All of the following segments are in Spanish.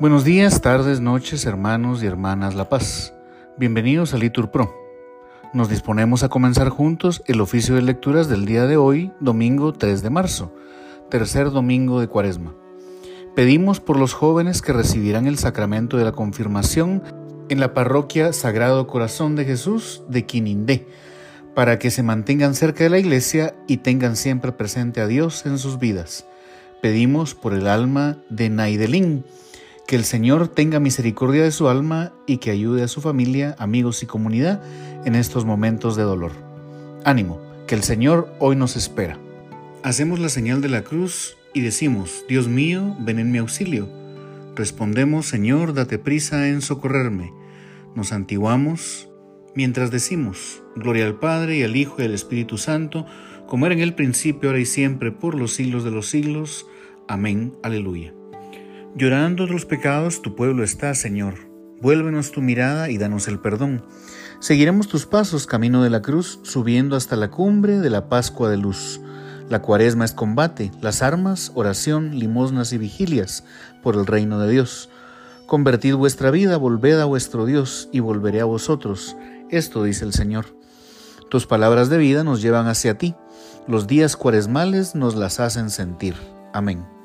Buenos días, tardes, noches, hermanos y hermanas La Paz. Bienvenidos a Litur Pro. Nos disponemos a comenzar juntos el oficio de lecturas del día de hoy, domingo 3 de marzo, tercer domingo de Cuaresma. Pedimos por los jóvenes que recibirán el sacramento de la confirmación en la parroquia Sagrado Corazón de Jesús de Quinindé, para que se mantengan cerca de la iglesia y tengan siempre presente a Dios en sus vidas. Pedimos por el alma de Naidelín, que el Señor tenga misericordia de su alma y que ayude a su familia, amigos y comunidad en estos momentos de dolor. Ánimo, que el Señor hoy nos espera. Hacemos la señal de la cruz y decimos, Dios mío, ven en mi auxilio. Respondemos, Señor, date prisa en socorrerme. Nos antiguamos mientras decimos, Gloria al Padre y al Hijo y al Espíritu Santo, como era en el principio, ahora y siempre, por los siglos de los siglos. Amén. Aleluya. Llorando los pecados tu pueblo está, Señor. Vuélvenos tu mirada y danos el perdón. Seguiremos tus pasos camino de la cruz, subiendo hasta la cumbre de la Pascua de luz. La cuaresma es combate, las armas, oración, limosnas y vigilias por el reino de Dios. Convertid vuestra vida, volved a vuestro Dios, y volveré a vosotros. Esto dice el Señor. Tus palabras de vida nos llevan hacia ti. Los días cuaresmales nos las hacen sentir. Amén.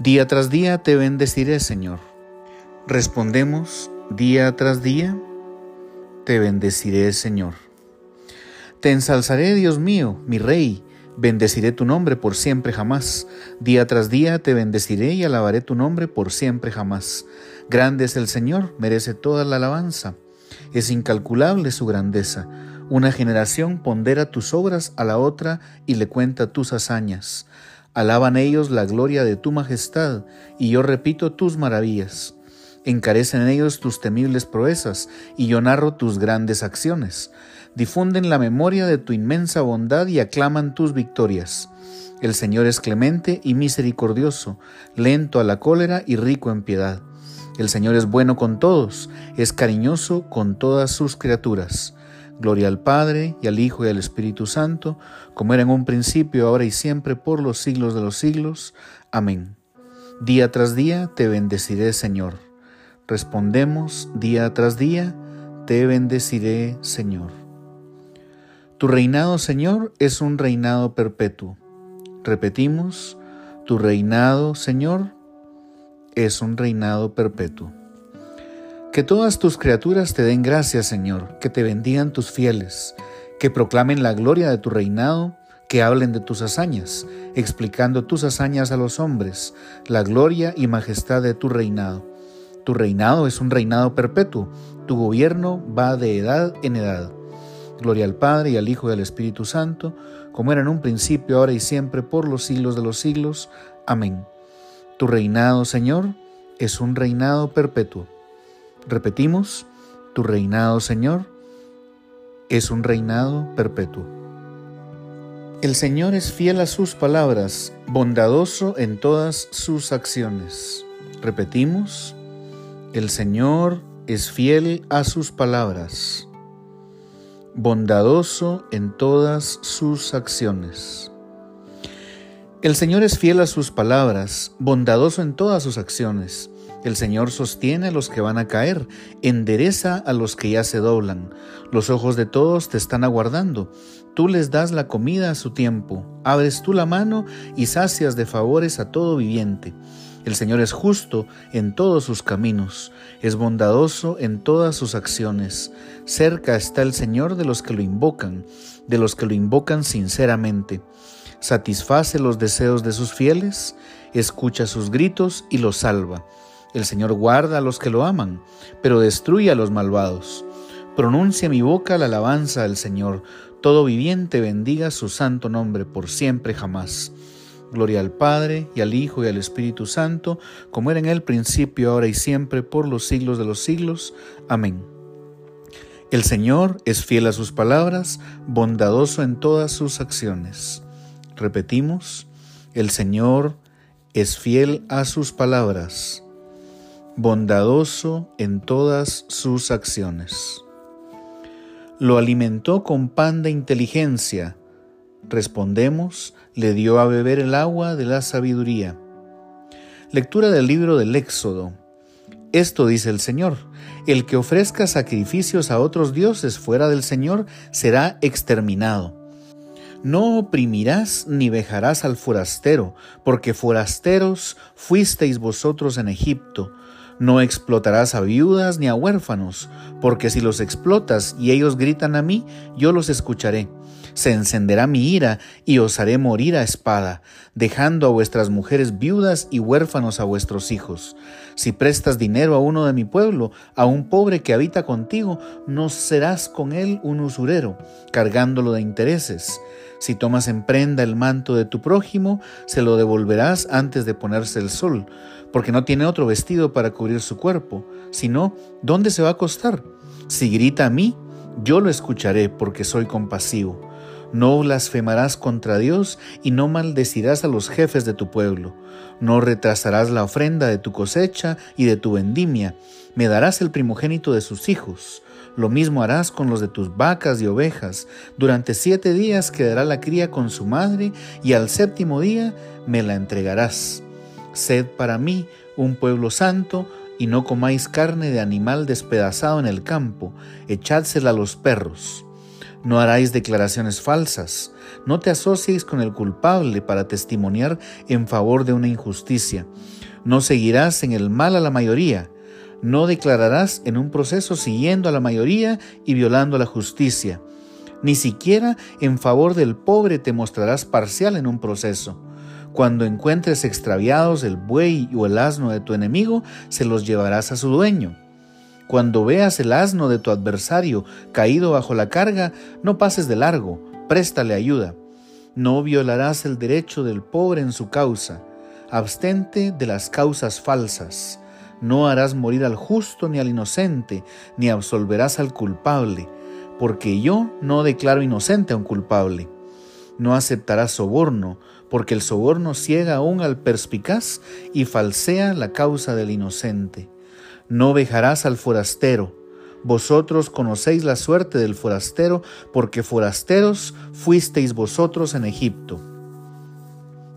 Día tras día te bendeciré, Señor. Respondemos, día tras día, te bendeciré, Señor. Te ensalzaré, Dios mío, mi Rey, bendeciré tu nombre por siempre jamás. Día tras día te bendeciré y alabaré tu nombre por siempre jamás. Grande es el Señor, merece toda la alabanza. Es incalculable su grandeza. Una generación pondera tus obras a la otra y le cuenta tus hazañas. Alaban ellos la gloria de tu majestad, y yo repito tus maravillas. Encarecen ellos tus temibles proezas, y yo narro tus grandes acciones. Difunden la memoria de tu inmensa bondad y aclaman tus victorias. El Señor es clemente y misericordioso, lento a la cólera y rico en piedad. El Señor es bueno con todos, es cariñoso con todas sus criaturas. Gloria al Padre, y al Hijo, y al Espíritu Santo, como era en un principio, ahora y siempre, por los siglos de los siglos. Amén. Día tras día te bendeciré, Señor. Respondemos, día tras día, te bendeciré, Señor. Tu reinado, Señor, es un reinado perpetuo. Repetimos, tu reinado, Señor, es un reinado perpetuo. Que todas tus criaturas te den gracias, Señor, que te bendigan tus fieles, que proclamen la gloria de tu reinado, que hablen de tus hazañas, explicando tus hazañas a los hombres, la gloria y majestad de tu reinado. Tu reinado es un reinado perpetuo, tu gobierno va de edad en edad. Gloria al Padre y al Hijo y al Espíritu Santo, como era en un principio, ahora y siempre, por los siglos de los siglos. Amén. Tu reinado, Señor, es un reinado perpetuo. Repetimos, tu reinado, Señor, es un reinado perpetuo. El Señor es fiel a sus palabras, bondadoso en todas sus acciones. Repetimos, el Señor es fiel a sus palabras, bondadoso en todas sus acciones. El Señor es fiel a sus palabras, bondadoso en todas sus acciones. El Señor sostiene a los que van a caer, endereza a los que ya se doblan. Los ojos de todos te están aguardando. Tú les das la comida a su tiempo. Abres tú la mano y sacias de favores a todo viviente. El Señor es justo en todos sus caminos, es bondadoso en todas sus acciones. Cerca está el Señor de los que lo invocan, de los que lo invocan sinceramente. Satisface los deseos de sus fieles, escucha sus gritos y los salva. El Señor guarda a los que lo aman, pero destruye a los malvados. Pronuncia mi boca la alabanza del Señor. Todo viviente bendiga su santo nombre por siempre jamás. Gloria al Padre, y al Hijo, y al Espíritu Santo, como era en el principio, ahora y siempre, por los siglos de los siglos. Amén. El Señor es fiel a sus palabras, bondadoso en todas sus acciones. Repetimos, el Señor es fiel a sus palabras bondadoso en todas sus acciones. Lo alimentó con pan de inteligencia. Respondemos, le dio a beber el agua de la sabiduría. Lectura del libro del Éxodo. Esto dice el Señor, el que ofrezca sacrificios a otros dioses fuera del Señor será exterminado. No oprimirás ni vejarás al forastero, porque forasteros fuisteis vosotros en Egipto. No explotarás a viudas ni a huérfanos, porque si los explotas y ellos gritan a mí, yo los escucharé se encenderá mi ira y os haré morir a espada, dejando a vuestras mujeres viudas y huérfanos a vuestros hijos. Si prestas dinero a uno de mi pueblo, a un pobre que habita contigo, no serás con él un usurero, cargándolo de intereses. Si tomas en prenda el manto de tu prójimo, se lo devolverás antes de ponerse el sol, porque no tiene otro vestido para cubrir su cuerpo. Si no, ¿dónde se va a acostar? Si grita a mí, yo lo escucharé porque soy compasivo. No blasfemarás contra Dios y no maldecirás a los jefes de tu pueblo. No retrasarás la ofrenda de tu cosecha y de tu vendimia. Me darás el primogénito de sus hijos. Lo mismo harás con los de tus vacas y ovejas. Durante siete días quedará la cría con su madre y al séptimo día me la entregarás. Sed para mí un pueblo santo, y no comáis carne de animal despedazado en el campo, echadsela a los perros. No haráis declaraciones falsas. No te asocies con el culpable para testimoniar en favor de una injusticia. No seguirás en el mal a la mayoría. No declararás en un proceso siguiendo a la mayoría y violando la justicia. Ni siquiera en favor del pobre te mostrarás parcial en un proceso. Cuando encuentres extraviados el buey o el asno de tu enemigo, se los llevarás a su dueño. Cuando veas el asno de tu adversario caído bajo la carga, no pases de largo, préstale ayuda. No violarás el derecho del pobre en su causa. Abstente de las causas falsas. No harás morir al justo ni al inocente, ni absolverás al culpable, porque yo no declaro inocente a un culpable. No aceptarás soborno, porque el soborno ciega aún al perspicaz y falsea la causa del inocente no vejarás al forastero. Vosotros conocéis la suerte del forastero, porque forasteros fuisteis vosotros en Egipto.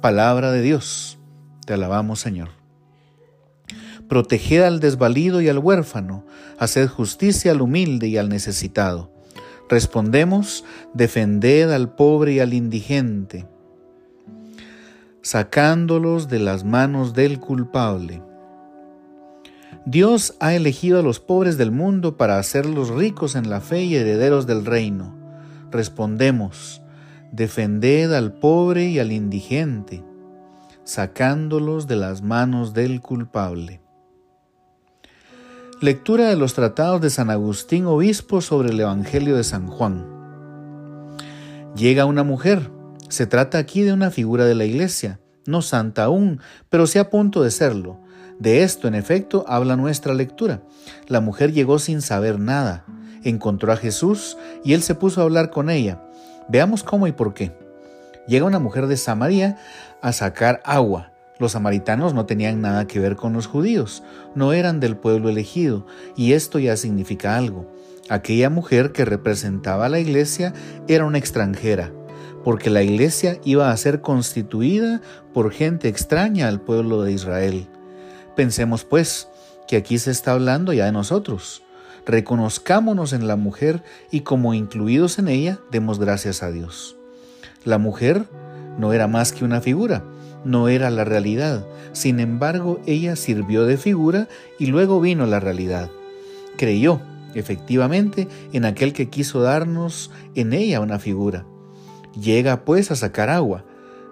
Palabra de Dios. Te alabamos, Señor. Proteged al desvalido y al huérfano, haced justicia al humilde y al necesitado. Respondemos, defended al pobre y al indigente, sacándolos de las manos del culpable Dios ha elegido a los pobres del mundo para hacerlos ricos en la fe y herederos del reino. Respondemos, defended al pobre y al indigente, sacándolos de las manos del culpable. Lectura de los tratados de San Agustín Obispo sobre el Evangelio de San Juan. Llega una mujer. Se trata aquí de una figura de la iglesia, no santa aún, pero sí a punto de serlo de esto, en efecto, habla nuestra lectura. La mujer llegó sin saber nada, encontró a Jesús y él se puso a hablar con ella. Veamos cómo y por qué. Llega una mujer de Samaria a sacar agua. Los samaritanos no tenían nada que ver con los judíos, no eran del pueblo elegido, y esto ya significa algo. Aquella mujer que representaba a la iglesia era una extranjera, porque la iglesia iba a ser constituida por gente extraña al pueblo de Israel. Pensemos pues que aquí se está hablando ya de nosotros. Reconozcámonos en la mujer y como incluidos en ella demos gracias a Dios. La mujer no era más que una figura, no era la realidad. Sin embargo, ella sirvió de figura y luego vino la realidad. Creyó, efectivamente, en aquel que quiso darnos en ella una figura. Llega pues a sacar agua.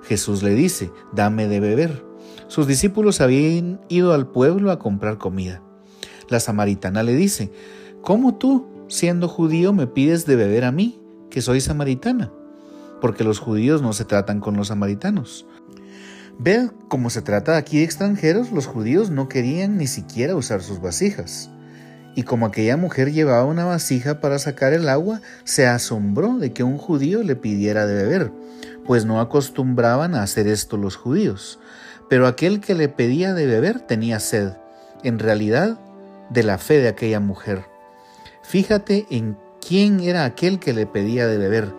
Jesús le dice, dame de beber. Sus discípulos habían ido al pueblo a comprar comida. La samaritana le dice, ¿cómo tú, siendo judío, me pides de beber a mí, que soy samaritana? Porque los judíos no se tratan con los samaritanos. Ve cómo se trata aquí de extranjeros, los judíos no querían ni siquiera usar sus vasijas. Y como aquella mujer llevaba una vasija para sacar el agua, se asombró de que un judío le pidiera de beber, pues no acostumbraban a hacer esto los judíos. Pero aquel que le pedía de beber tenía sed, en realidad, de la fe de aquella mujer. Fíjate en quién era aquel que le pedía de beber.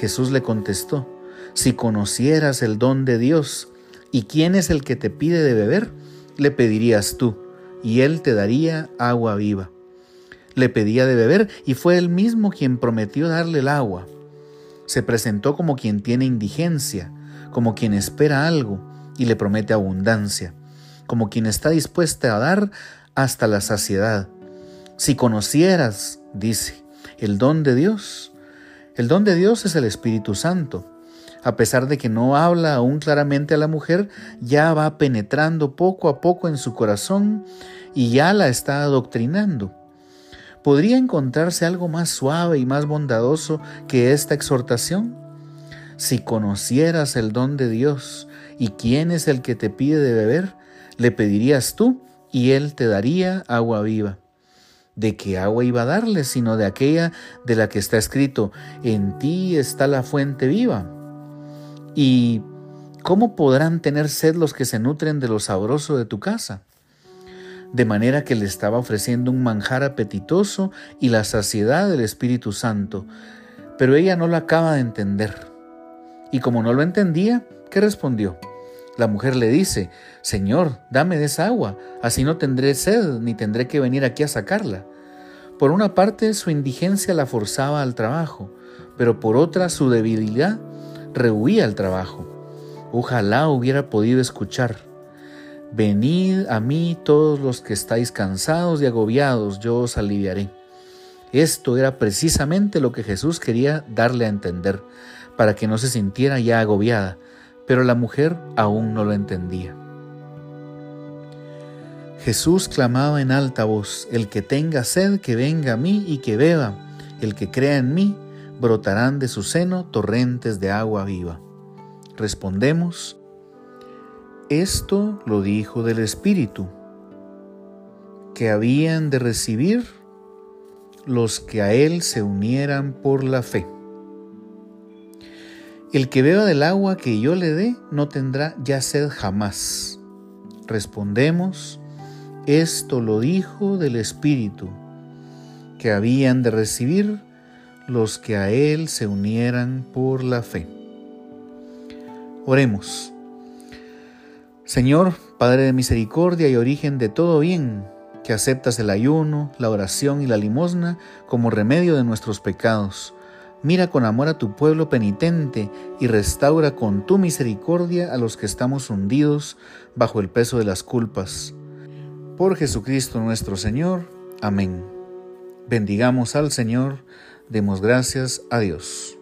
Jesús le contestó, si conocieras el don de Dios ¿Y quién es el que te pide de beber? Le pedirías tú, y él te daría agua viva. Le pedía de beber y fue él mismo quien prometió darle el agua. Se presentó como quien tiene indigencia, como quien espera algo y le promete abundancia, como quien está dispuesta a dar hasta la saciedad. Si conocieras, dice, el don de Dios, el don de Dios es el Espíritu Santo a pesar de que no habla aún claramente a la mujer, ya va penetrando poco a poco en su corazón y ya la está adoctrinando. ¿Podría encontrarse algo más suave y más bondadoso que esta exhortación? Si conocieras el don de Dios y quién es el que te pide de beber, le pedirías tú y él te daría agua viva. ¿De qué agua iba a darle sino de aquella de la que está escrito, en ti está la fuente viva? ¿Y cómo podrán tener sed los que se nutren de lo sabroso de tu casa? De manera que le estaba ofreciendo un manjar apetitoso y la saciedad del Espíritu Santo, pero ella no lo acaba de entender. Y como no lo entendía, ¿qué respondió? La mujer le dice, Señor, dame de esa agua, así no tendré sed ni tendré que venir aquí a sacarla. Por una parte, su indigencia la forzaba al trabajo, pero por otra, su debilidad rehuía el trabajo. Ojalá hubiera podido escuchar. Venid a mí todos los que estáis cansados y agobiados, yo os aliviaré. Esto era precisamente lo que Jesús quería darle a entender, para que no se sintiera ya agobiada, pero la mujer aún no lo entendía. Jesús clamaba en alta voz, El que tenga sed, que venga a mí y que beba, el que crea en mí, brotarán de su seno torrentes de agua viva. Respondemos, esto lo dijo del Espíritu, que habían de recibir los que a Él se unieran por la fe. El que beba del agua que yo le dé no tendrá ya sed jamás. Respondemos, esto lo dijo del Espíritu, que habían de recibir los que a Él se unieran por la fe. Oremos. Señor, Padre de misericordia y origen de todo bien, que aceptas el ayuno, la oración y la limosna como remedio de nuestros pecados. Mira con amor a tu pueblo penitente y restaura con tu misericordia a los que estamos hundidos bajo el peso de las culpas. Por Jesucristo nuestro Señor. Amén. Bendigamos al Señor Demos gracias a Dios.